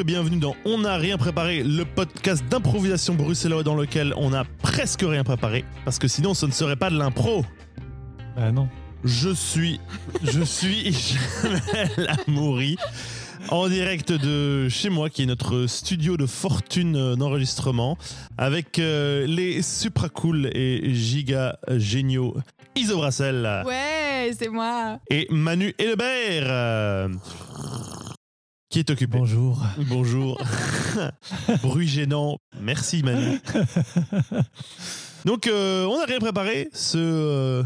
et bienvenue dans On n'a rien préparé, le podcast d'improvisation bruxellois dans lequel on a presque rien préparé, parce que sinon ce ne serait pas de l'impro. Bah non. Je suis, je suis Jamel Amouri, en direct de chez moi, qui est notre studio de fortune d'enregistrement, avec euh, les supra cool et giga géniaux Iso Brassel Ouais, c'est moi. et Manu Hélebert, euh, qui est occupé. Bonjour. Bonjour. Bruit gênant. Merci Manu. Donc euh, on n'a rien préparé. Ce euh,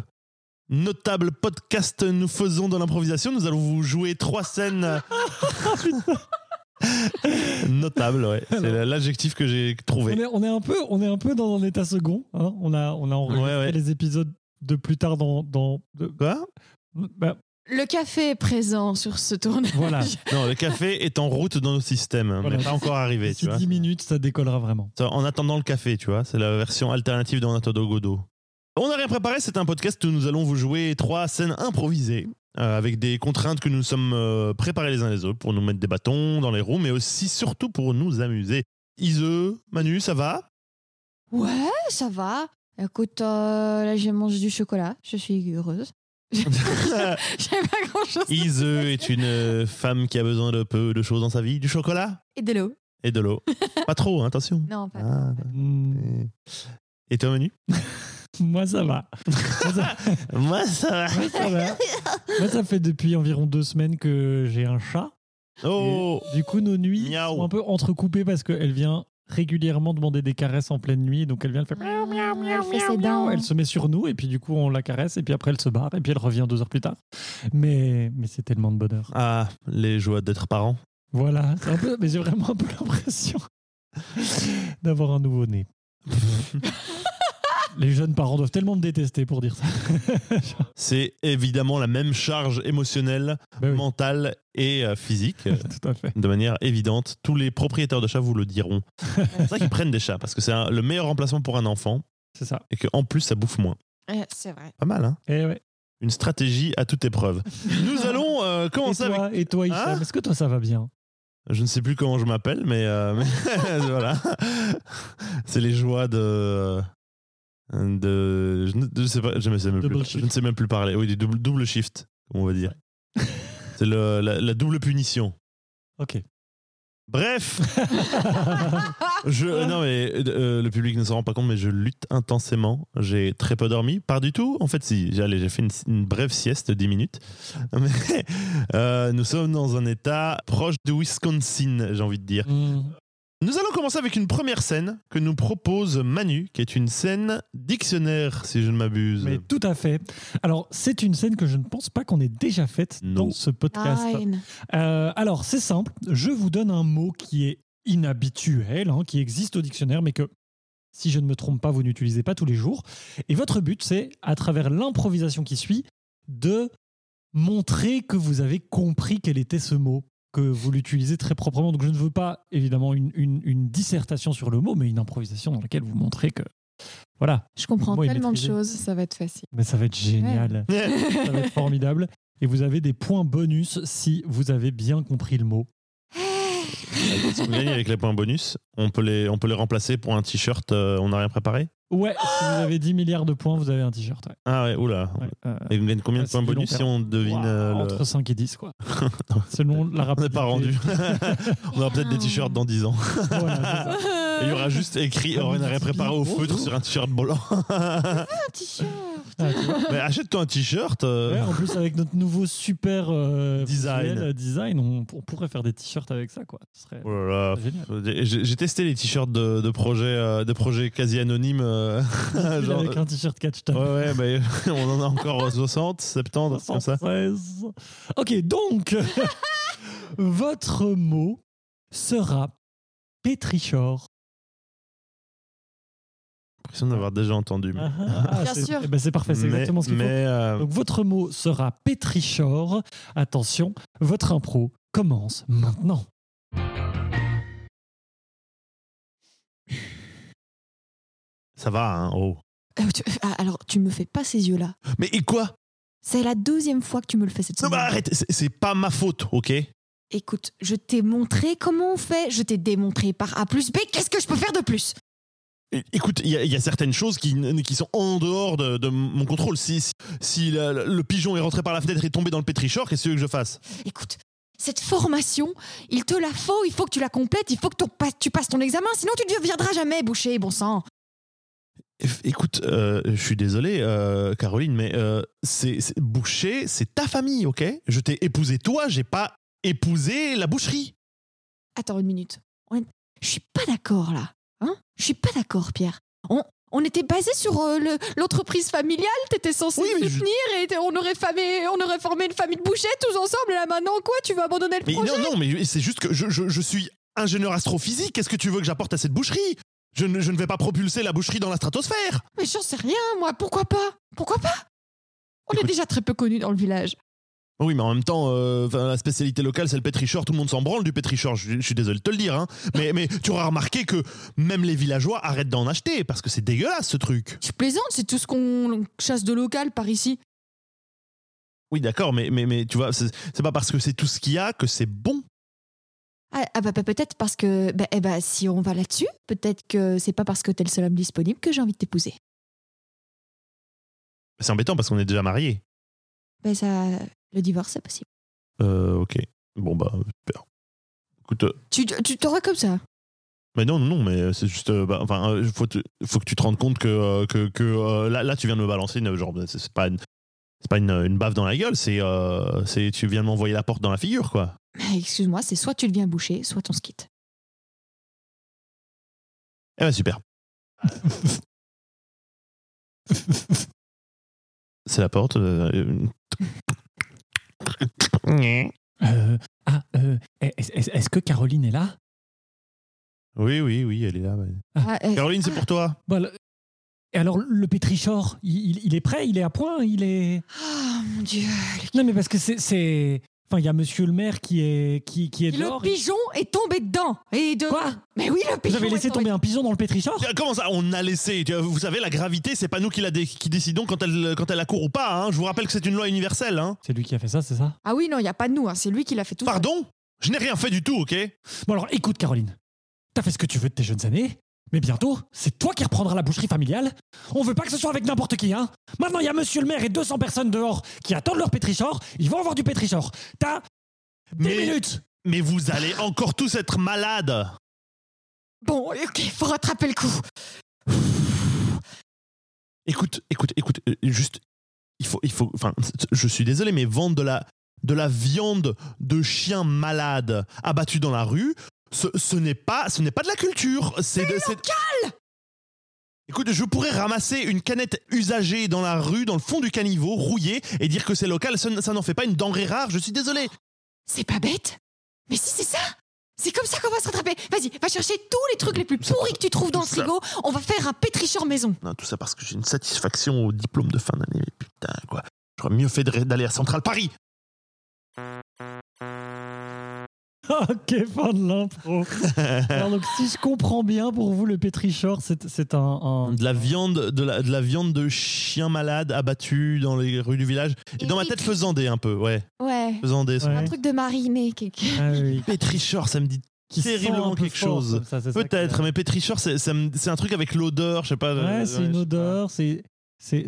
notable podcast nous faisons dans l'improvisation. Nous allons vous jouer trois scènes. Notable, ouais. C'est l'adjectif que j'ai On trouvé. est, on est un peu, on est un peu dans un état second. hein. On a, on a enregistré Ouais, ouais. les épisodes de plus tard dans, dans de- Quoi? Bah, Le café est présent sur ce tournage. voilà. Non, le café est en route dans nos systèmes, mais Voilà. pas encore arrivé, tu D'ici vois. 10 minutes, ça décollera vraiment. Ça, En attendant le café, tu vois, c'est la version alternative de En attendant Godot. On n'a rien préparé, c'est un podcast où nous allons vous jouer trois scènes improvisées euh, avec des contraintes que nous sommes euh, préparés les uns les autres pour nous mettre des bâtons dans les roues, mais aussi surtout pour nous amuser. Ise, Manu, ça va? Ouais, ça va. Écoute, euh, là j'ai mangé du chocolat. Je suis heureuse. J'avais pas grand chose. Ise est une euh, femme qui a besoin de peu de choses dans sa vie, du chocolat Et de l'eau. et de l'eau. pas trop, hein, attention. Non, pas. Ah, Hmm, et toi, Manu moi, ça va. moi, ça, Moi, ça va. moi, ça va. Moi, ça fait depuis environ deux semaines que j'ai un chat. Oh Et du coup, nos nuits Miaou. sont un peu entrecoupées parce qu'elle vient régulièrement demander des caresses en pleine nuit. Donc, elle vient, elle fait miaou, miaou, miaou, Elle fait miaou, ses dents. Elle se met sur nous et puis du coup, on la caresse et puis après, elle se barre et puis elle revient deux heures plus tard. Mais, mais c'est tellement de bonheur. Ah, les joies d'être parent. Voilà, c'est un peu, mais j'ai vraiment un peu l'impression d'avoir un nouveau-né. Les jeunes parents doivent tellement me détester pour dire ça. C'est évidemment la même charge émotionnelle, oui, mentale et euh, physique, tout à fait. de manière évidente. Tous les propriétaires de chats vous le diront. C'est ça qu'ils prennent des chats, parce que c'est un- le meilleur remplacement pour un enfant, C'est ça. et qu'en plus, ça bouffe moins. C'est vrai. Pas mal, hein Et ouais. Une stratégie à toute épreuve. Nous allons euh, Et commencer avec... toi, et toi, Hicham, Hein est-ce que toi ça va bien? Je ne sais plus comment je m'appelle, mais, euh, mais voilà. C'est les joies de... de je, ne, je sais pas, je, sais même plus, je ne sais même plus parler. Oui, du double, double shift, on va dire. C'est le- la, la double punition. Ok. Bref, je, euh, non mais euh, le public ne s'en rend pas compte, mais je lutte intensément. J'ai très peu dormi, pas du tout. En fait, si, j'ai fait une, une brève sieste de 10 minutes. Mais euh, nous sommes dans un état proche de Wisconsin, j'ai envie de dire. Hmm. Nous allons commencer avec une première scène que nous propose Manu, qui est une scène dictionnaire, si je ne m'abuse. Mais tout à fait. Alors, c'est une scène que je ne pense pas qu'on ait déjà faite dans ce podcast. Euh, alors, c'est simple. Je vous donne un mot qui est inhabituel, hein, qui existe au dictionnaire, mais que, si je ne me trompe pas, vous n'utilisez pas tous les jours. Et votre but, c'est, à travers l'improvisation qui suit, de montrer que vous avez compris quel était ce mot, que vous l'utilisez très proprement. Donc, je ne veux pas, évidemment, une, une- une dissertation sur le mot, mais une improvisation dans laquelle vous montrez que, voilà. Je comprends tellement de choses, ça va être facile. Mais ça va être génial. Ça va être formidable. Et vous avez des points bonus si vous avez bien compris le mot. On gagne avec les points bonus. On peut les, on peut les remplacer pour un t-shirt. euh, on n'a rien préparé? Ouais, si vous avez 10 milliards de points, vous avez un t-shirt. Ouais. Ah ouais, oula. Ouais, euh, Et on gagne combien de Ah, points bonus si on devine waouh, euh, le... Entre 5 et 10, quoi. Selon la On rapidité. n'est pas rendu. on aura peut-être des t-shirts dans 10 ans. Voilà, c'est ça. Et il y aura juste écrit on rien préparé au feutre sur un t-shirt blanc. Un t-shirt. Ah. Mais achète-toi un t-shirt. euh, Ouais, en plus, avec notre nouveau super euh, Design. visuel, euh, design on, on pourrait faire des t-shirts avec ça, quoi. Ce serait Oh là là. génial. J'ai j'ai testé les t-shirts de, de projets euh, de projets quasi anonymes. euh, genre- avec un t-shirt catch ouais, ouais, mais on en a encore 60, 70, comme ça. 76. Ok, donc, votre mot sera pétrichor. L'impression d'avoir déjà entendu. mais- Ah, Bien c'est- sûr. eh ben, c'est parfait, c'est exactement ce qu'il faut. mais, euh, Donc votre mot sera pétrichor. Attention, votre impro commence maintenant. ça va, hein, oh. Euh, tu- ah, alors, tu me fais pas ces yeux-là. Mais et quoi? C'est la douzième fois que tu me le fais cette Non, semaine. bah arrête, c'est- pas ma faute, ok? Écoute, je t'ai montré comment on fait, je t'ai démontré par A plus B, qu'est-ce que je peux faire de plus? Écoute, il y, a- il y a certaines choses qui, qui sont en dehors de, de mon contrôle. Si, si, le pigeon est rentré par la fenêtre et est tombé dans le pétrichor, qu'est-ce que je fasse? Écoute, cette formation, il te la faut, il faut que tu la complètes, il faut que ton tu passes ton examen, sinon tu ne deviendras jamais boucher, bon sang. Écoute, euh, je suis désolé, euh, Caroline, mais euh, c'est boucher, c'est ta famille, ok? Je t'ai épousé toi, j'ai pas épousé la boucherie. Attends une minute. Je suis pas d'accord là. Hein? Je suis pas d'accord, Pierre. On, on était basé sur euh, le- l'entreprise familiale, t'étais censé Oui, mais je- soutenir et on aurait, famé- on aurait formé une famille de bouchers tous ensemble. Et là maintenant, quoi? Tu veux abandonner le Mais projet? non, non, mais c'est juste que je, je- je suis ingénieur astrophysique. Qu'est-ce que tu veux que j'apporte à cette boucherie? Je ne, je ne vais pas propulser la boucherie dans la stratosphère. Mais j'en sais rien, moi. Pourquoi pas? Pourquoi pas? On est déjà très peu connus dans le village. Oui, mais en même temps, euh, la spécialité locale, c'est le pétrichor. Tout le monde s'en branle du pétrichor. Je, je suis désolé de te le dire. hein. Mais, mais tu auras remarqué que même les villageois arrêtent d'en acheter parce que c'est dégueulasse ce truc. Tu plaisantes, c'est tout ce qu'on chasse de local par ici. Oui, d'accord, mais, mais, mais tu vois, c'est c'est pas parce que c'est tout ce qu'il y a que c'est bon. Ah, ah bah, bah, peut-être parce que bah, eh bah, si on va là-dessus, peut-être que c'est pas parce que t'es le seul homme disponible que j'ai envie de t'épouser. C'est embêtant parce qu'on est déjà mariés. Ben ça, le divorce c'est possible. Euh, ok. Bon, bah, super. Écoute, euh, Tu tu t'auras comme ça. mais non, non, non, mais c'est juste. euh, bah, enfin, euh, faut, te- faut que tu te rendes compte que, euh, que, que, euh, là, là, tu viens de me balancer une. Genre, c'est c'est pas une. C'est pas une, une baffe dans la gueule, c'est euh, c'est tu viens de m'envoyer la porte dans la figure, quoi. Mais Excuse-moi, c'est soit tu deviens boucher, soit on se quitte. Eh ben super. C'est la porte. euh, Euh, ah, euh, est-ce que Caroline est là? Oui, oui, oui, elle est là. ouais. Ah, euh, Caroline, c'est pour toi. Bon, le- Et alors, le pétrichor, il, il- il est prêt? Il est à point? Il est. oh, mon dieu. Non, mais parce que c'est- c'est. Enfin, il y a monsieur le maire qui est, qui, qui est Le dehors. pigeon est tombé dedans. Et de... Quoi Mais oui, le Vous pigeon avez laissé est tombé. tomber un pigeon dans le pétrichor Comment ça On a laissé. Tu- Vous savez, la gravité, c'est pas nous qui, la dé- qui décidons quand elle, quand elle accourt ou pas. hein. Je vous rappelle que c'est une loi universelle. Hein. C'est lui qui a fait ça, c'est ça Ah oui, non, il n'y a pas de nous. hein, C'est lui qui l'a fait tout seul. Pardon? Je n'ai rien fait du tout, ok? Bon, alors écoute, Caroline. T'as fait ce que tu veux de tes jeunes années, mais bientôt, c'est toi qui reprendras la boucherie familiale. On veut pas que ce soit avec n'importe qui, hein Maintenant, il y a monsieur le maire et 200 personnes dehors qui attendent leur pétrichor. Ils vont avoir du pétrichor. T'as 10 mais, minutes mais vous allez encore tous être malades. Bon, ok, faut rattraper le coup. Écoute, écoute, écoute, euh, juste, il faut, il faut, enfin, je suis désolé, mais vendre de la, de la viande de chien malade abattu dans la rue, ce, ce n'est pas, ce n'est pas de la culture. C'est de, c'est- Écoute, je pourrais ramasser une canette usagée dans la rue, dans le fond du caniveau, rouillée, et dire que c'est local. Ça, ça n'en fait pas une denrée rare. Je suis désolé. C'est pas bête Mais si, c'est ça C'est comme ça qu'on va se rattraper. Vas-y, va chercher tous les trucs les plus pourris que tu trouves dans le Ça- frigo. On va faire un pétricheur maison. Non, tout ça parce que j'ai une satisfaction au diplôme de fin d'année. Mais putain, quoi. J'aurais mieux fait de- d'aller à Central Paris. Ok, fin de l'intro. Alors, donc, si je comprends bien, pour vous, le pétrichor, c'est c'est un, un- de la viande de la, de la viande de chien malade abattu dans les rues du village et dans ma tête faisandé un peu ouais Ouais. faisandé Ouais. Un truc de mariné. quelque- Ah oui, pétrichor ça me dit qui Terriblement quelque fort, chose. comme ça, c'est ça peut-être que- mais pétrichor c'est un truc avec l'odeur je sais pas Ouais, euh, c'est ouais, une odeur. C'est,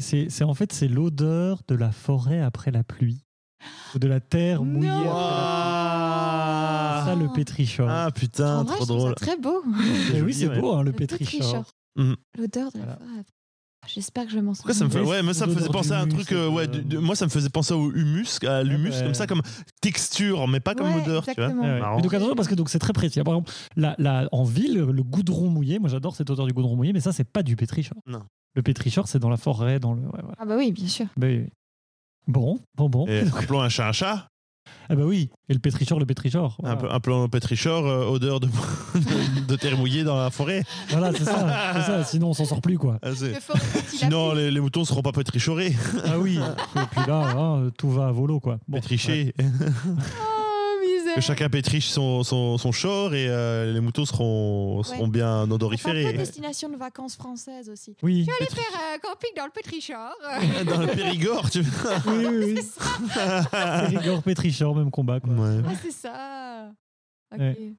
c'est, en fait, c'est l'odeur de la forêt après la pluie. Ou de la terre mouillée. Non. Ça, le pétrichor. ah putain trop drôle très beau. Mais oui, c'est beau, hein, le Le pétrichor. Mhm. L'odeur de la Voilà. forêt. J'espère que je vais m'en Pourquoi ça me fait Ouais, moi ça me faisait penser à un truc euh, ouais euh, de- moi ça me faisait penser au humus à l'humus ouais. comme ça comme texture mais pas comme Ouais, odeur tu vois. Mais donc attention parce que donc c'est très précis. Par exemple, la, la- en ville, le goudron mouillé, moi j'adore cette odeur du goudron mouillé, mais ça c'est pas du pétrichor. Non. Le pétrichor c'est dans la forêt, dans le. ouais, voilà. Ah bah oui, bien sûr. Oui. bon, bon, bon. et appelons un chat un chat Ah bah oui. Et le pétrichor, le pétrichor. un peu un pétrichor euh, odeur de, de, de terre mouillée dans la forêt Voilà, c'est ça, c'est ça. Sinon on s'en sort plus quoi. Ah, Sinon, les, les moutons ne seront pas pétrichorés, Ah oui. Et puis là, hein, tout va à volo quoi. Bon, misère. que chacun pétriche son, son, son short et euh, les moutons seront, seront bien C'est un peu odoriférés. destination de vacances françaises aussi. Oui, Je vais aller faire un camping dans le Pétrichard. Dans le Périgord, tu vois. oui, oui. oui. c'est ça. Périgord, Pétrichor, même combat. Quoi. Ouais. Ah, c'est ça. Ok. Ouais.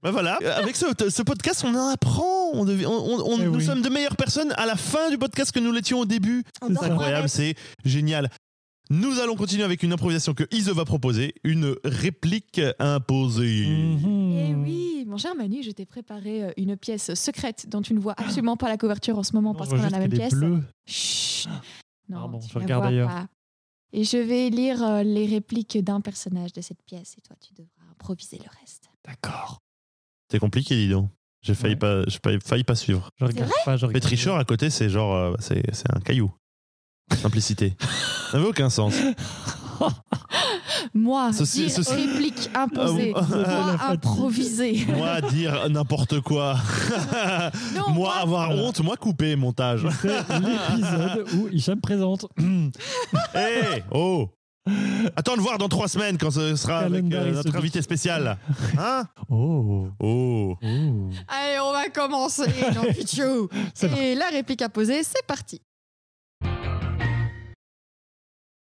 Bah voilà, Euh, avec ce, ce podcast, on en apprend. On devient- on- on- on- Eh nous oui. sommes de meilleures personnes à la fin du podcast que nous l'étions au début. C'est Incroyable, c'est génial. Nous allons continuer avec une improvisation que Ise va proposer, une réplique imposée. Eh oui, mon cher Manu, je t'ai préparé euh, une pièce secrète dont tu ne vois absolument pas la couverture en ce moment Non, parce qu'on a la même pièce. bleue. Chut. Non, Pardon, tu je la regarde vois ailleurs. pas. Et je vais lire euh, les répliques d'un personnage de cette pièce et toi, tu devras improviser le reste. D'accord. C'est compliqué, dis donc. J'ai failli, Ouais. pas, j'ai failli, failli pas suivre. Je regarde pas, je regarde. Pétrichor à côté, c'est genre, euh, c'est, c'est un caillou. Simplicité. Ça n'avait aucun sens. Moi, Ceci- dire ceci- réplique imposée. Ah, Moi, improviser. Moi, dire n'importe quoi. Non, moi, avoir Voilà. honte. Moi, couper montage. C'est l'épisode où Hicham présente. Hé Oh Attends de voir dans trois semaines quand ce sera avec euh, notre invité spécial. Hein Oh. Oh Oh. Allez, on va commencer, non, Pichou. C'est Et la réplique à poser, c'est parti.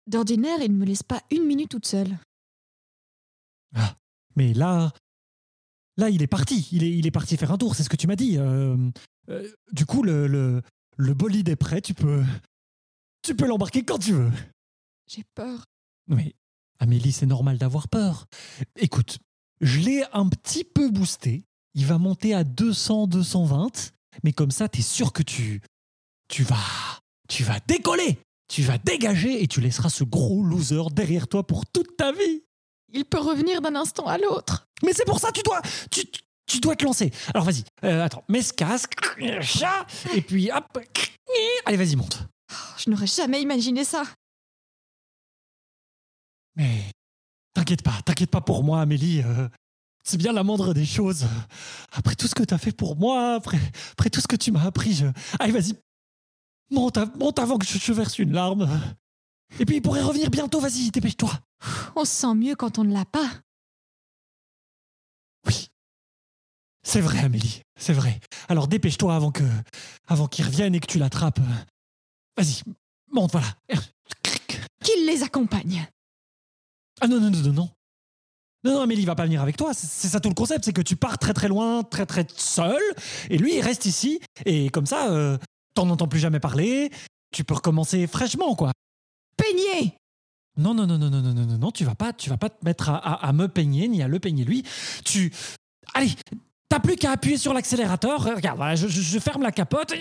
D'ordinaire, il ne me laisse pas une minute toute seule. Mais là, là, il est parti. Il est, il est parti faire un tour. C'est ce que tu m'as dit. Euh, euh, du coup, le, le, le bolide est prêt. Tu peux, tu peux l'embarquer quand tu veux. J'ai peur. Mais Amélie, c'est normal d'avoir peur. Écoute, je l'ai un petit peu boosté. Il va monter à 200, 220. Mais comme ça, t'es sûr que tu, tu vas, tu vas décoller. Tu vas dégager et tu laisseras ce gros loser derrière toi pour toute ta vie. Il peut revenir d'un instant à l'autre. Mais c'est pour ça tu dois tu, tu dois te lancer. Alors vas-y, euh, attends, mets ce casque, chat, et puis hop, allez vas-y monte. Oh, Je n'aurais jamais imaginé ça. Mais t'inquiète pas, t'inquiète pas pour moi, Amélie. euh, c'est bien la moindre des choses. Après tout ce que t'as fait pour moi, après, après tout ce que tu m'as appris, je... allez vas-y, monte, av- monte avant que je, je verse une larme. Et puis il pourrait revenir bientôt, vas-y, dépêche-toi. On se sent mieux quand on ne l'a pas. Oui. C'est vrai, Amélie, c'est vrai. Alors dépêche-toi avant que, avant qu'il revienne et que tu l'attrapes. Vas-y, monte, voilà. Qu'il les accompagne. Ah non, non, non, non, non. Non, non, Amélie va pas venir avec toi. C'est c'est ça tout le concept, c'est que tu pars très très loin, très très seul, et lui il reste ici, et comme ça, euh, t'en entends plus jamais parler. Tu peux recommencer fraîchement, quoi. Peigné Non, non, non, non, non, non, non, non, non, tu vas pas, tu vas pas te mettre à, à- à me peigner ni à le peigner lui. Tu, allez, t'as plus qu'à appuyer sur l'accélérateur. Regarde, voilà, je, je- je ferme la capote.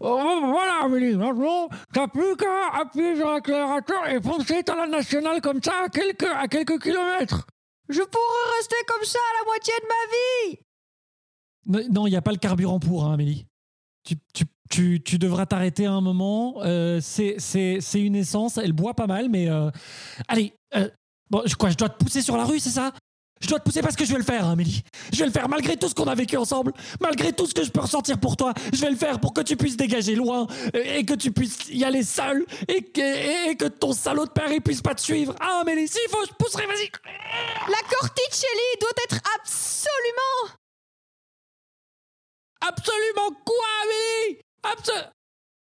Oh, voilà, Amélie, maintenant, t'as plus qu'à appuyer sur l'accélérateur et foncer dans la nationale comme ça à quelques, à quelques kilomètres. Je pourrais rester comme ça à la moitié de ma vie Non, il n'y a pas le carburant pour, hein, Amélie. Tu, tu, tu, tu devras t'arrêter un moment. Euh, c'est une essence, elle boit pas mal, mais... euh, allez, euh, bon, je- quoi, je dois te pousser sur la rue, c'est ça? Je dois te pousser parce que je vais le faire, hein, Amélie. Je vais le faire malgré tout ce qu'on a vécu ensemble, malgré tout ce que je peux ressentir pour toi. Je vais le faire pour que tu puisses dégager loin et que tu puisses y aller seul et que, et que ton salaud de père il puisse pas te suivre. Ah, Amélie, s'il faut, je pousserai, vas-y. La Corticelli doit être absolument Absolument quoi, Amélie? Absol-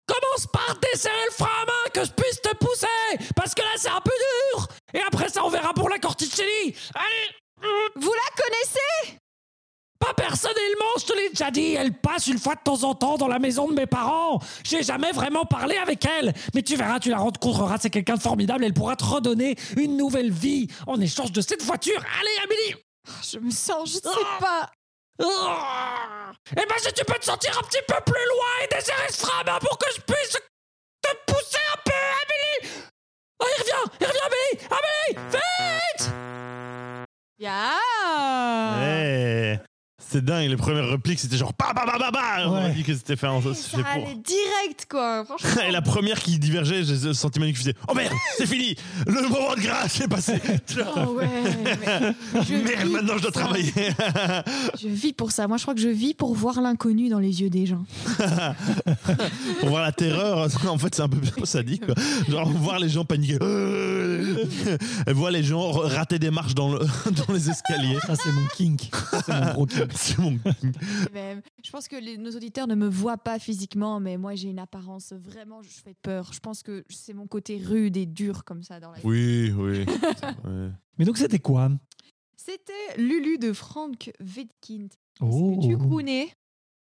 Commence par desserrer le frein à main que je puisse te pousser Parce que là, c'est un peu dur. Et après ça, on verra pour la Corticelli Allez! Vous la connaissez? Pas personnellement, je te l'ai déjà dit Elle passe une fois de temps en temps dans la maison de mes parents. J'ai jamais vraiment parlé avec elle. Mais tu verras, tu la rencontreras, c'est quelqu'un de formidable Elle pourra te redonner une nouvelle vie en échange de cette voiture. Allez, Amélie! Je me sens, je sais pas. Oh Eh ben si tu peux te sentir un petit peu plus loin et desserrer ce à main pour que je puisse te pousser un peu, Amélie Oh, il revient Il revient, Amélie Amélie Vite Ya Eh, C'était dingue. Les premières répliques, c'était genre bah bah bah bah bah. On Ouais. a dit que c'était fait, en- Ça pour. allait direct, quoi. Franchement. Et la première qui divergeait, j'ai senti Manu qui faisait Oh merde, c'est fini Le moment de grâce est passé Oh ouais. mais je, Merde, vis maintenant je dois pour ça. travailler Je vis pour ça. Moi, je crois que je vis pour voir l'inconnu dans les yeux des gens. Pour voir la terreur, en fait, c'est un peu sadique. Quoi. Genre, voir les gens paniquer. Et voir les gens rater des marches dans, le- dans les escaliers. Ça, c'est mon kink. C'est mon gros kink. C'est mon. Mais je pense que les- nos auditeurs ne me voient pas physiquement, mais moi, j'ai une apparence vraiment. Je fais peur. Je pense que c'est mon côté rude et dur comme ça dans la vie. Oui, oui. Ouais. Mais donc, c'était quoi? C'était Lulu de Frank Wedekind. Oh. Tu connais?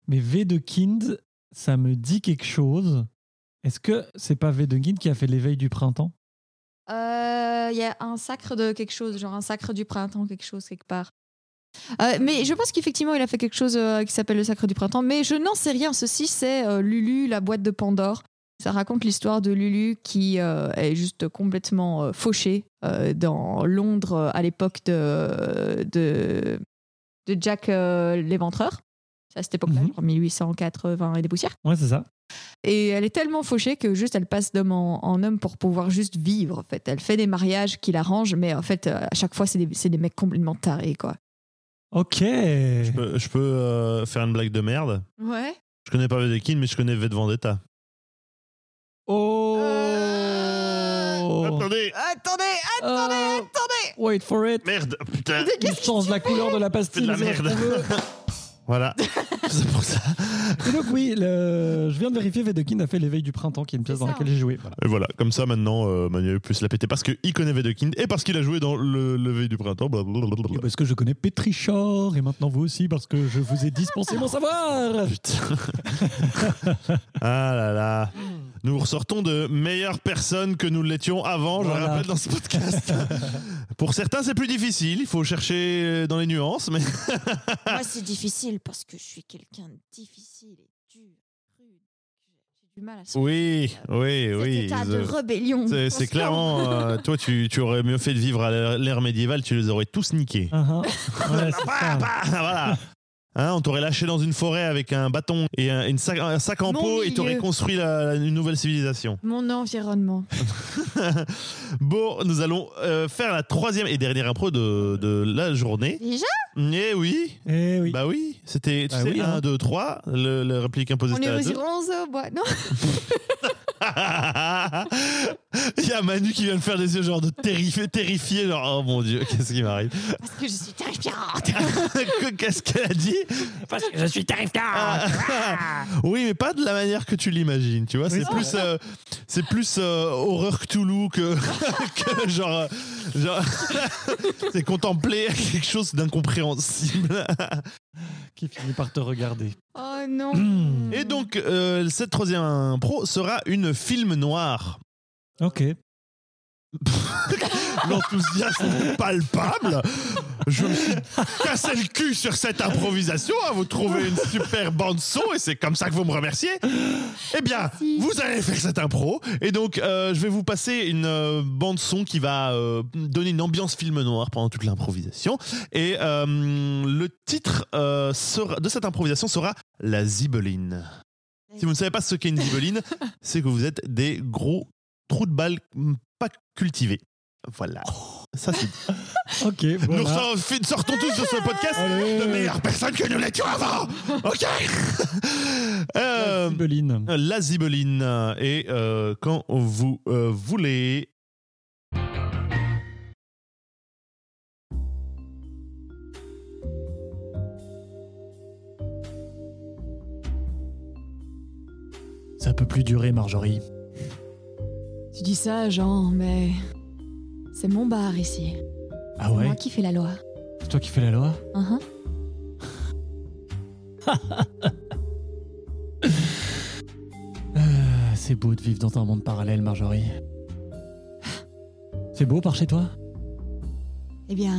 Mais V de Kind, ça me dit quelque chose. Est-ce que c'est pas V de Kind qui a fait l'éveil du printemps? Euh, Il y a un sacre de quelque chose, genre un sacre du printemps, quelque chose quelque part. Euh, mais je pense qu'effectivement, il a fait quelque chose euh, qui s'appelle le sacre du printemps. Mais je n'en sais rien. Ceci, c'est euh, Lulu, la boîte de Pandore. Ça raconte l'histoire de Lulu qui est juste complètement fauchée dans Londres à l'époque de, de, de Jack l'Éventreur. C'est à cette époque-là, Mhm. genre 1880 et des poussières. Ouais, c'est ça. Et elle est tellement fauchée que juste elle passe d'homme en, en homme pour pouvoir juste vivre. En fait, elle fait des mariages qui l'arrangent, mais en fait, à chaque fois, c'est des, c'est des mecs complètement tarés, quoi. Ok. Je peux, je peux, euh, faire une blague de merde. Ouais. Je connais pas Vedekin, mais je connais V de Vendetta. Oh Attendez Attendez, attendez, attendez. Wait for it. Merde Putain Il change la couleur de la pastille. C'est de la merde. Voilà. c'est pour ça. Et donc, oui, le- je viens de vérifier, Vedekind a fait l'éveil du printemps, qui est une pièce dans laquelle j'ai joué. Voilà. Et voilà, comme ça maintenant, euh, Manuel peut se la péter parce qu'il connaît Vedekind et parce qu'il a joué dans le lever du printemps. blablabla. Et Parce que je connais Petrichor, et maintenant vous aussi, parce que je vous ai dispensé mon savoir. Putain. ah là là. Nous ressortons de meilleures personnes que nous l'étions avant, je Voilà. rappelle, dans ce podcast. Pour certains, c'est plus difficile. Il faut chercher dans les nuances, mais Moi, c'est difficile parce que je suis quelqu'un de difficile et dur, rude. J'ai du mal à oui, oui, Cet oui. état de rébellion. C'est clairement. euh, toi, tu, tu aurais mieux fait de vivre à l'ère- médiévale, tu les aurais tous niqués. Ah, ah. Ouais, c'est Bah, bah, voilà. Hein, on t'aurait lâché dans une forêt avec un bâton et un, une sac, un sac en Mon peau et t'aurais construit la- la- une nouvelle civilisation. Mon environnement. Bon, nous allons euh, faire la troisième et dernière impro de, de la journée. Déjà? Eh oui, Eh oui. bah oui, c'était tu Bah sais, oui, 1, hein. 2, 3, le, le réplique imposée On c'était est à au deux. 11 au bois. Non? Il y a Manu qui vient de faire des yeux genre de terrifié, terrifié, genre oh mon dieu, qu'est-ce qui m'arrive? Parce que je suis terrifiante. Qu'est-ce qu'elle a dit? Parce que je suis terrifiant. Oui, mais pas de la manière que tu l'imagines, tu vois. Oui, c'est c'est plus, euh, c'est plus euh, horreur Cthulhu que, que genre, genre c'est contempler quelque chose d'incompréhensible. Qui finit par te regarder. Oh non. Et donc, euh, cette troisième pro sera une film noir. Ok. L'enthousiasme palpable. Je me suis cassé le cul sur cette improvisation. hein. Vous trouvez une super bande son et c'est comme ça que vous me remerciez. Eh bien, Merci. vous allez faire cette impro et donc euh, je vais vous passer une euh, bande son qui va euh, donner une ambiance film noir pendant toute l'improvisation. Et le titre sera- de cette improvisation sera La Zibeline. Si vous ne savez pas ce qu'est une zibeline, c'est que vous êtes des gros trous de balles mm, pas cultivés. Voilà. Ça, c'est dit. Ok. Nous Voilà. sortons tous de ce podcast Allez. de meilleures personnes que nous l'étions avant. Ok. Euh, Sibyline. la zibeline. Et euh, quand vous euh, voulez. Ça peut plus durer, Marjorie. Tu dis ça, Jean, mais c'est mon bar ici. Ah C'est ouais? moi qui fais la loi. C'est toi qui fais la loi? Uhum. Euh, C'est beau de vivre dans un monde parallèle, Marjorie. C'est beau par chez toi? Eh bien,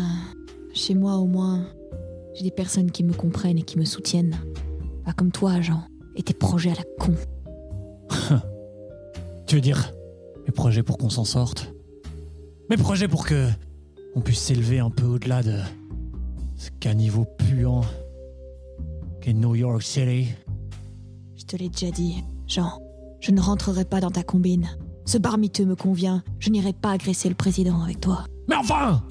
chez moi au moins, j'ai des personnes qui me comprennent et qui me soutiennent. Pas comme toi, Jean, et tes projets à la con. Tu veux dire mes projets pour qu'on s'en sorte Mes projets pour que on puisse s'élever un peu au-delà de ce caniveau puant in New York City. Je te l'ai déjà dit, Jean. Je ne rentrerai pas dans ta combine. Ce bar miteux me convient. Je n'irai pas agresser le président avec toi. Mais enfin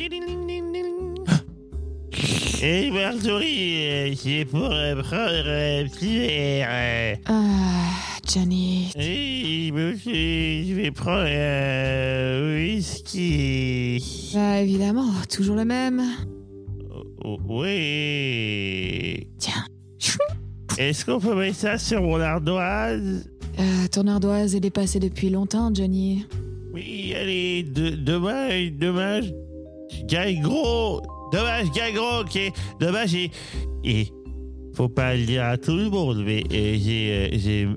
Et Marjorie, c'est pour prendre un petit verre. euh. Johnny. Et monsieur, je vais prendre un whisky. Bah, évidemment, toujours le même. Oh, Oui. Tiens. Est-ce qu'on peut mettre ça sur mon ardoise? Euh, ton ardoise est dépassée depuis longtemps, Johnny. Oui, allez, de, demain, demain, je je gagne gros. Demain, je gagne gros, ok. Demain, j'ai. Et. Faut pas le dire à tout le monde, mais euh, j'ai. euh, j'ai.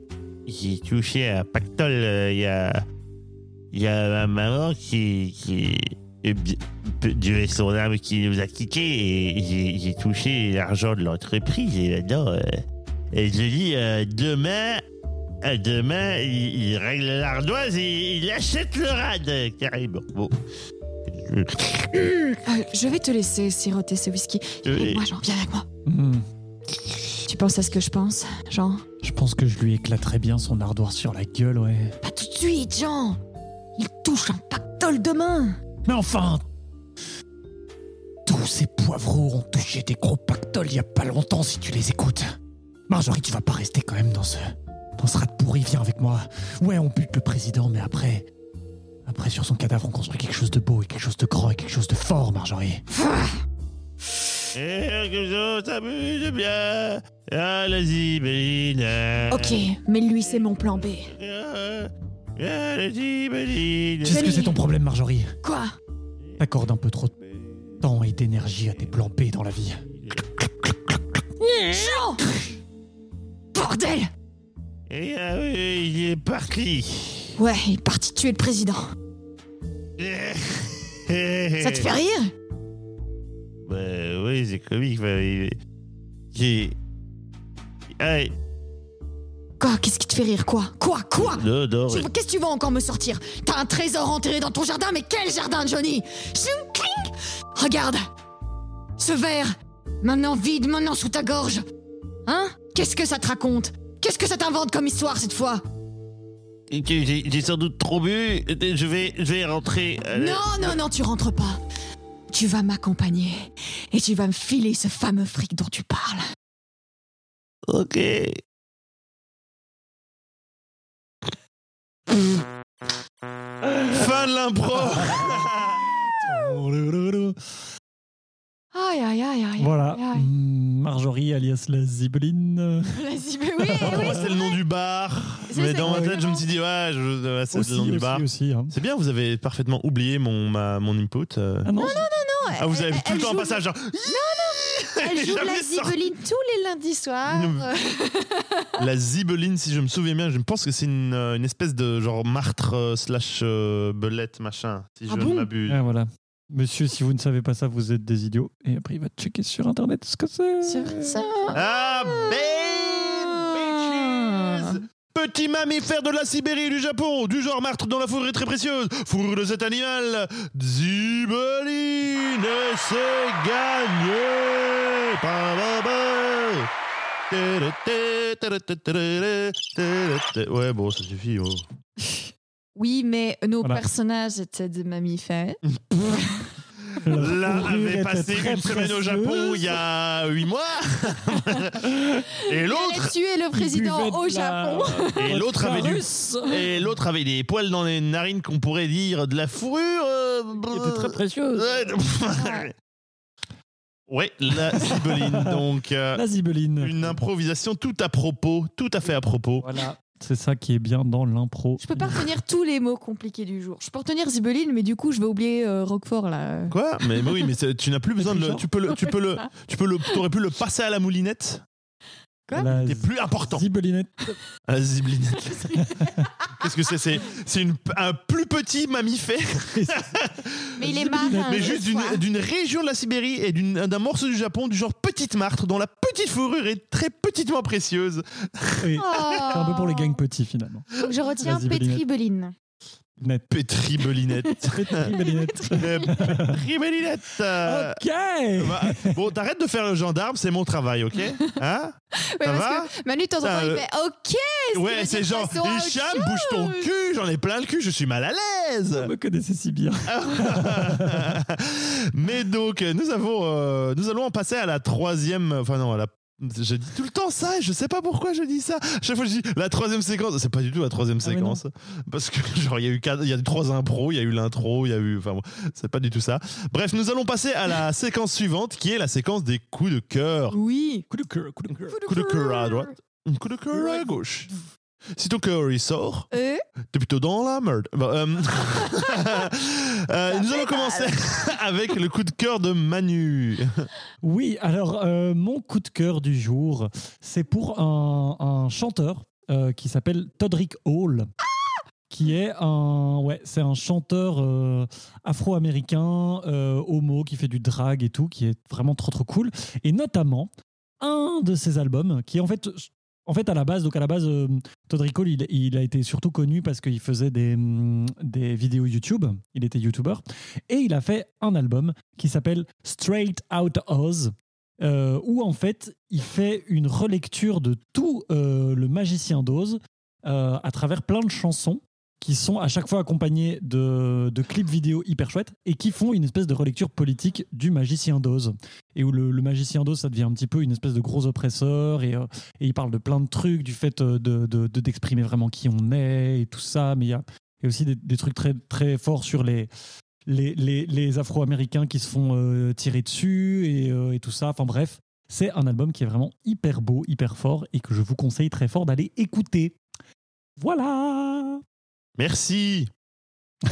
J'ai touché un pactole. euh, Il y a. Il y a ma maman qui. qui Dieu est son âme qui nous a quittés et j'ai- j'ai touché l'argent de l'entreprise et maintenant. euh, et je dis, euh, demain, euh, Demain, il, il règle l'ardoise et il achète le rad, carrément. Bon. Euh, je vais te laisser siroter ce whisky. Oui. Moi, Jean, viens avec moi. Hmm, Tu penses à ce que je pense, Jean Je pense que je lui éclaterais bien son ardoise sur la gueule, ouais. Pas tout de suite, Jean. Il touche un pactole demain. Mais enfin Tous ces poivreaux ont touché des gros pactoles il y a pas longtemps si tu les écoutes. Marjorie, tu vas pas rester quand même dans ce. dans ce rat de pourri, viens avec moi. Ouais, on bute le président, mais après. Après, sur son cadavre, on construit quelque chose de beau et quelque chose de grand et quelque chose de fort, Marjorie. Et que bien. Zibeline. Ok, mais lui, c'est mon plan B. La zibeline. Tu sais ce que c'est ton problème, Marjorie Quoi T'accordes un peu trop de temps et d'énergie à tes plans B dans la vie. Jean Bordel Et ah oui, il est parti. Ouais, il est parti tuer le président. Ça te fait rire Bah oui, c'est comique. bah, il- J'ai. Allez, Quoi Qu'est-ce qui te fait rire Quoi? Quoi Quoi? Non, non. Tu- Qu'est-ce que tu vas encore me sortir? T'as un trésor enterré dans ton jardin, mais quel jardin, Johnny? Cling Regarde Ce verre Maintenant vide, maintenant sous ta gorge Hein? Qu'est-ce que ça te raconte? Qu'est-ce que ça t'invente comme histoire cette fois? J'ai sans doute trop bu. Je vais, je vais rentrer. euh, Non, non, non, tu rentres pas Tu vas m'accompagner et tu vas me filer ce fameux fric dont tu parles. Ok. fin de l'impro. Aïe, aïe, aïe, aïe. Voilà, aïe, aïe. Hmm, Marjorie alias la zibeline. Vas-y, mais oui, Pour oui. moi, c'est le nom du bar. Mais dans ma tête, je me suis dit, ouais, je- ouais, c'est le nom du bar. aussi, hein. C'est bien, vous avez parfaitement oublié mon, ma, mon input. euh. Ah non, Ah, vous avez Elle- tout le elle temps un joue- passage genre. Elle joue de Jamais la zibeline tous les lundis soirs. Non. La zibeline, si je me souviens bien, je pense que c'est une, euh, une espèce de genre martre euh, slash euh, belette machin, si Ah je bon? ne m'abuse. Ah, voilà. Monsieur, si vous ne savez pas ça, vous êtes des idiots. Et après, il va checker sur internet ce que c'est. Vrai, ça. Ah, bitches Petit mammifère de la Sibérie et du Japon, du genre martre dont la fourrure est très précieuse. Fourrure de cet animal, zibeline, c'est gagné Pa, ba, ba. Ouais, bon, ça suffit. oh. Oui, mais nos Voilà. personnages étaient des mammifères. L'un avait passé très une semaine au Japon il y a huit mois. et l'autre a tué le président au la- Japon. Et l'autre avait du- russe. Et l'autre avait des poils dans les narines qu'on pourrait dire de la fourrure. euh, Qui était très précieuse. Ouais, ouais, la zibeline. Donc, euh, La zibeline. une improvisation tout à propos, tout à fait à propos. Voilà. C'est ça qui est bien dans l'impro. Je peux pas retenir tous les mots compliqués du jour. Je peux retenir zibeline, mais du coup, je vais oublier euh, Roquefort là. Quoi? Mais oui, mais c'est- tu n'as plus besoin de le. Tu peux le. Tu peux le. Tu peux le. T'aurais pu le passer à la moulinette? Quoi plus important. zibelinette. Zibelinette. Qu'est-ce que c'est C'est c'est une- un plus petit mammifère, Mais il est marin. mais juste d'une région de la Sibérie et d'une- d'un morceau du Japon, du genre petite martre, dont la petite fourrure est très petitement précieuse. Oui. Oh. C'est un peu pour les gangs petits finalement. Donc je retiens La zibelinette. Pétribeline. Net. Pétri Belinette. Pétri Belinette. Pétri Belinette. euh, Ok bah, bon, t'arrêtes de faire le gendarme, c'est mon travail, ok? Hein? Ouais, Ça parce va? que Manu, de temps en temps, il euh, fait OK Ouais, c'est genre, Hicham, bouge ton cul, j'en ai plein le cul, je suis mal à l'aise. Vous me connaissez si bien. Mais donc, nous avons, euh, nous allons en passer à la troisième, enfin non, à la je dis tout le temps ça et je sais pas pourquoi je dis ça. Chaque fois je dis la troisième séquence, c'est pas du tout la troisième Ah, séquence parce que genre il y a eu quatre- il y a eu trois impros, il y a eu l'intro, il y a eu enfin bon, c'est pas du tout ça. Bref, nous allons passer à la séquence suivante qui est la séquence des coups de cœur. Oui. Coup de cœur, coup de cœur. Coup de cœur à droite, coup de cœur à gauche. Si ton cœur il sort, Euh, T'es plutôt dans la merde. Bah, euh, euh, nous allons commencer avec le coup de cœur de Manu. Oui, alors euh, mon coup de cœur du jour, c'est pour un, un chanteur euh, qui s'appelle Todrick Hall. qui est un ouais c'est un chanteur euh, afro-américain euh, homo qui fait du drag et tout qui est vraiment trop trop cool et notamment un de ses albums qui est en fait en fait à la base donc à la base euh, Todd il, a été surtout connu parce qu'il faisait des, hum, des vidéos YouTube. Il était youtubeur et il a fait un album qui s'appelle Straight Out Oz euh, où en fait il fait une relecture de tout euh, le magicien d'Oz à travers plein de chansons qui sont à chaque fois accompagnées de, clips vidéo hyper chouettes et qui font une espèce de relecture politique du magicien d'Oz. Et où le, le magicien d'Oz, ça devient un petit peu une espèce de gros oppresseur et, euh, il parle de plein de trucs, du fait euh, de, de- de- d'exprimer vraiment qui on est et tout ça. Mais il y a, aussi des, trucs très, très forts sur les, les, les, les Afro-Américains qui se font euh, tirer dessus et tout ça. Enfin bref, c'est un album qui est vraiment hyper beau, hyper fort et que je vous conseille très fort d'aller écouter. Voilà Merci.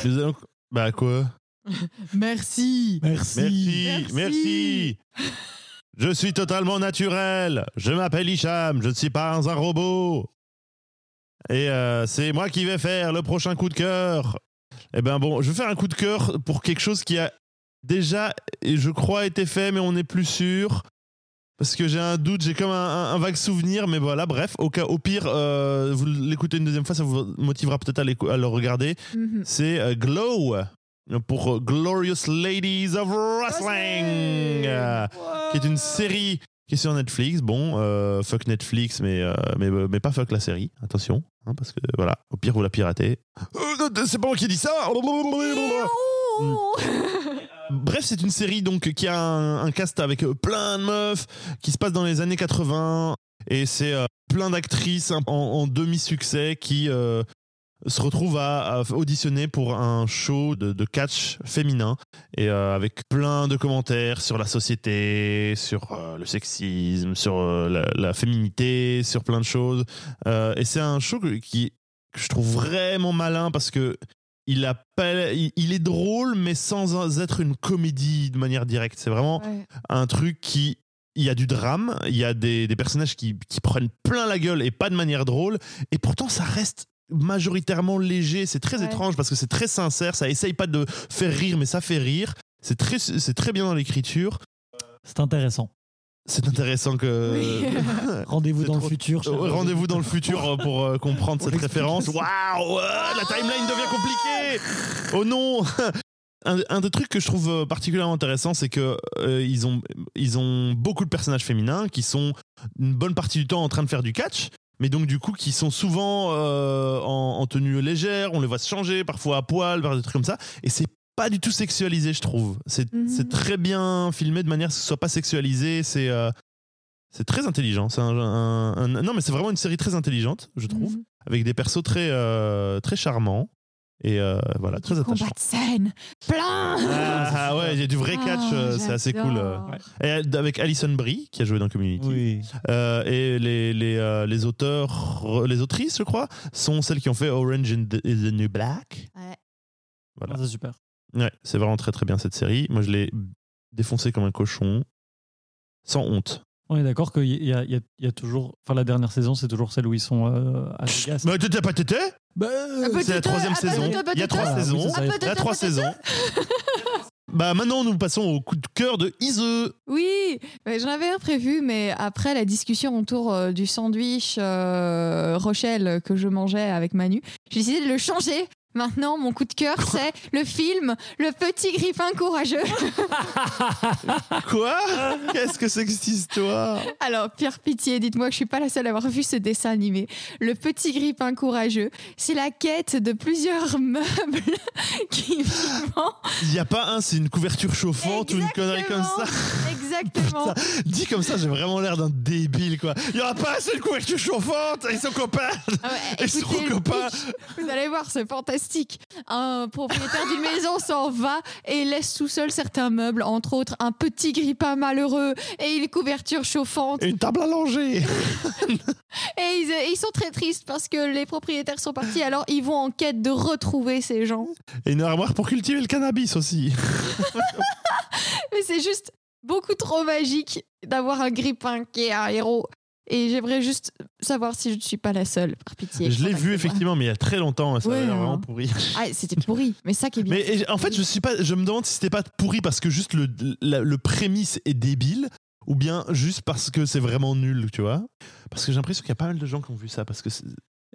Nous allons- Bah quoi? Merci. Merci. Merci, Merci. Je suis totalement naturel. Je m'appelle Hicham. Je ne suis pas un robot. Et euh, c'est moi qui vais faire le prochain coup de cœur. Eh ben bon, je vais faire un coup de cœur pour quelque chose qui a déjà, et je crois, été fait, mais on n'est plus sûr. Parce que j'ai un doute, j'ai comme un, un- un vague souvenir, mais voilà, bref, au, cas, au pire, euh, vous l'écoutez une deuxième fois, ça vous motivera peut-être à, à le regarder. Mhm. C'est euh, Glow pour euh, Glorious Ladies of Wrestling, euh, qui est une série qui est sur Netflix. Bon, fuck Netflix, mais, mais, mais pas fuck la série, attention, hein, parce que voilà, au pire vous la piratez. C'est pas moi qui dis ça. Bref, c'est une série donc qui a un, cast avec euh, plein de meufs, qui se passe dans les années 80, et c'est euh, plein d'actrices en, en demi-succès qui euh, se retrouvent à, auditionner pour un show de, catch féminin, et avec plein de commentaires sur la société, sur le sexisme, sur la, féminité, sur plein de choses. Et c'est un show qui, que je trouve vraiment malin parce que il, appelle, il, il est drôle, mais sans être une comédie de manière directe. C'est vraiment Ouais. un truc qui. Il y a du drame, il y a des, des personnages qui, qui prennent plein la gueule et pas de manière drôle, et pourtant ça reste majoritairement léger. C'est très Ouais. étrange parce que c'est très sincère, ça essaye pas de faire rire, mais ça fait rire. C'est très, c'est très bien dans l'écriture. C'est intéressant. C'est intéressant que. Oui. Rendez-vous dans trop- le futur. Euh, Rendez-vous dans le futur pour euh, comprendre Pour cette référence. Waouh, euh, la timeline devient compliquée. Oh non. Un, un des trucs que je trouve euh, particulièrement intéressant, c'est que euh, ils ont ils ont beaucoup de personnages féminins qui sont une bonne partie du temps en train de faire du catch, mais donc du coup qui sont souvent euh, en, en tenue légère. On les voit se changer, parfois à poil, vers des trucs comme ça, et c'est pas du tout sexualisé, je trouve. C'est Mhm. c'est très bien filmé de manière à ce que ce soit pas sexualisé. C'est euh, c'est très intelligent. C'est un, un- un- non, mais c'est vraiment une série très intelligente, je trouve, Mhm. avec des persos très, euh, très charmants et euh, voilà, très Combat attachants. de scène. Plein. Ah, ah ouais, il y a du vrai catch, Ah, euh, c'est assez cool. Ouais. Et avec Alison Brie, qui a joué dans Community, Oui. Euh, et les, les, euh, les auteurs, les autrices, je crois, sont celles qui ont fait Orange and the, is the New Black. Ouais. Voilà. Ah, c'est super. Ouais, c'est vraiment très très bien cette série. Moi, je l'ai défoncé comme un cochon, sans honte. On est d'accord qu'il y, a- il y a- il y a toujours. Enfin, la dernière saison, c'est toujours celle où ils sont euh, à Vegas. Mais t'étais pas tété? Bah, C'est la troisième ah, saison. Il y a trois peut-être. saisons. Il y a trois saisons. Bah maintenant nous passons au coup de cœur de Ise. Oui, mais j'en avais un prévu, mais après la discussion autour euh, du sandwich euh, Rochelle que je mangeais avec Manu, j'ai décidé de le changer. Maintenant, mon coup de cœur, c'est le film Le Petit Griffin Courageux. Quoi Qu'est-ce que c'est que cette histoire Alors, Pierre Pitié, dites-moi que je suis pas la seule à avoir vu ce dessin animé. Le Petit Griffin Courageux, c'est la quête de plusieurs meubles qui vivant. Il n'y a pas un, c'est une couverture chauffante ou une connerie comme ça. Exactement. Dit comme ça, j'ai vraiment l'air d'un débile, quoi. Il n'y aura pas c'est une couverture chauffante et son copain. Ah ouais, Et son écoutez, le copain. pitch, Vous allez voir, c'est fantastique. Un propriétaire d'une maison s'en va et laisse tout seul certains meubles, entre autres un petit grippin malheureux et une couverture chauffante. Et une table à langer. Et ils, ils sont très tristes parce que les propriétaires sont partis, alors ils vont en quête de retrouver ces gens. Et une armoire pour cultiver le cannabis aussi. Mais c'est juste beaucoup trop magique d'avoir un grippin qui est un héros. Et j'aimerais juste savoir si je ne suis pas la seule, par pitié. je l'ai vu effectivement, mais il y a très longtemps. Ça Ouais, vraiment pourri. Ah, c'était pourri, mais ça qui est bien. Mais et, en fait, je suis pas. Je me demande si c'était pas pourri parce que juste le, la- le prémisse est débile ou bien juste parce que c'est vraiment nul, tu vois. Parce que j'ai l'impression qu'il y a pas mal de gens qui ont vu ça parce que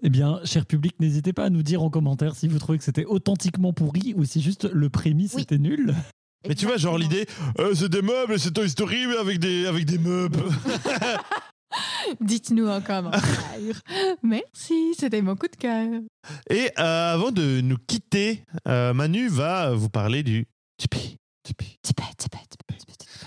Eh bien, cher public, n'hésitez pas à nous dire en commentaire si vous trouvez que c'était authentiquement pourri ou si juste le prémisse Oui. était nul. Mais tu vois, genre l'idée, euh, c'est des meubles, c'est Toy Story, mais avec des, avec des meubles. Dites-nous en commentaire. Merci, c'était mon coup de cœur. Et euh, avant de nous quitter, euh, Manu va vous parler du Tipeee. Tipeee. Tipet, tipet, tipet.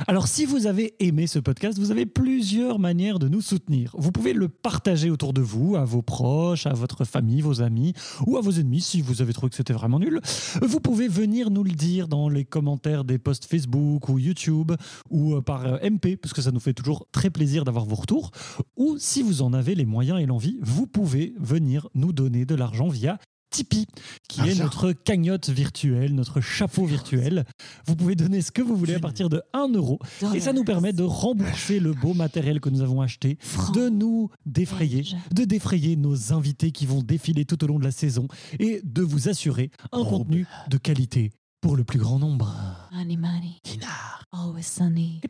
Alors, si vous avez aimé ce podcast, vous avez plusieurs manières de nous soutenir. Vous pouvez le partager autour de vous, à vos proches, à votre famille, vos amis ou à vos ennemis si vous avez trouvé que c'était vraiment nul. Vous pouvez venir nous le dire dans les commentaires des posts Facebook ou YouTube ou euh, par euh, MP, parce que ça nous fait toujours très plaisir d'avoir vos retours. Ou si vous en avez les moyens et l'envie, vous pouvez venir nous donner de l'argent via Tipeee, qui est Argent. notre cagnotte virtuelle, notre chapeau virtuel. Vous pouvez donner ce que vous voulez à partir de 1 euro. Et ça nous permet de rembourser le beau matériel que nous avons acheté, de nous défrayer, de défrayer nos invités qui vont défiler tout au long de la saison et de vous assurer un Oh, contenu de qualité pour le plus grand nombre. Money, money, Dinard. always sunny.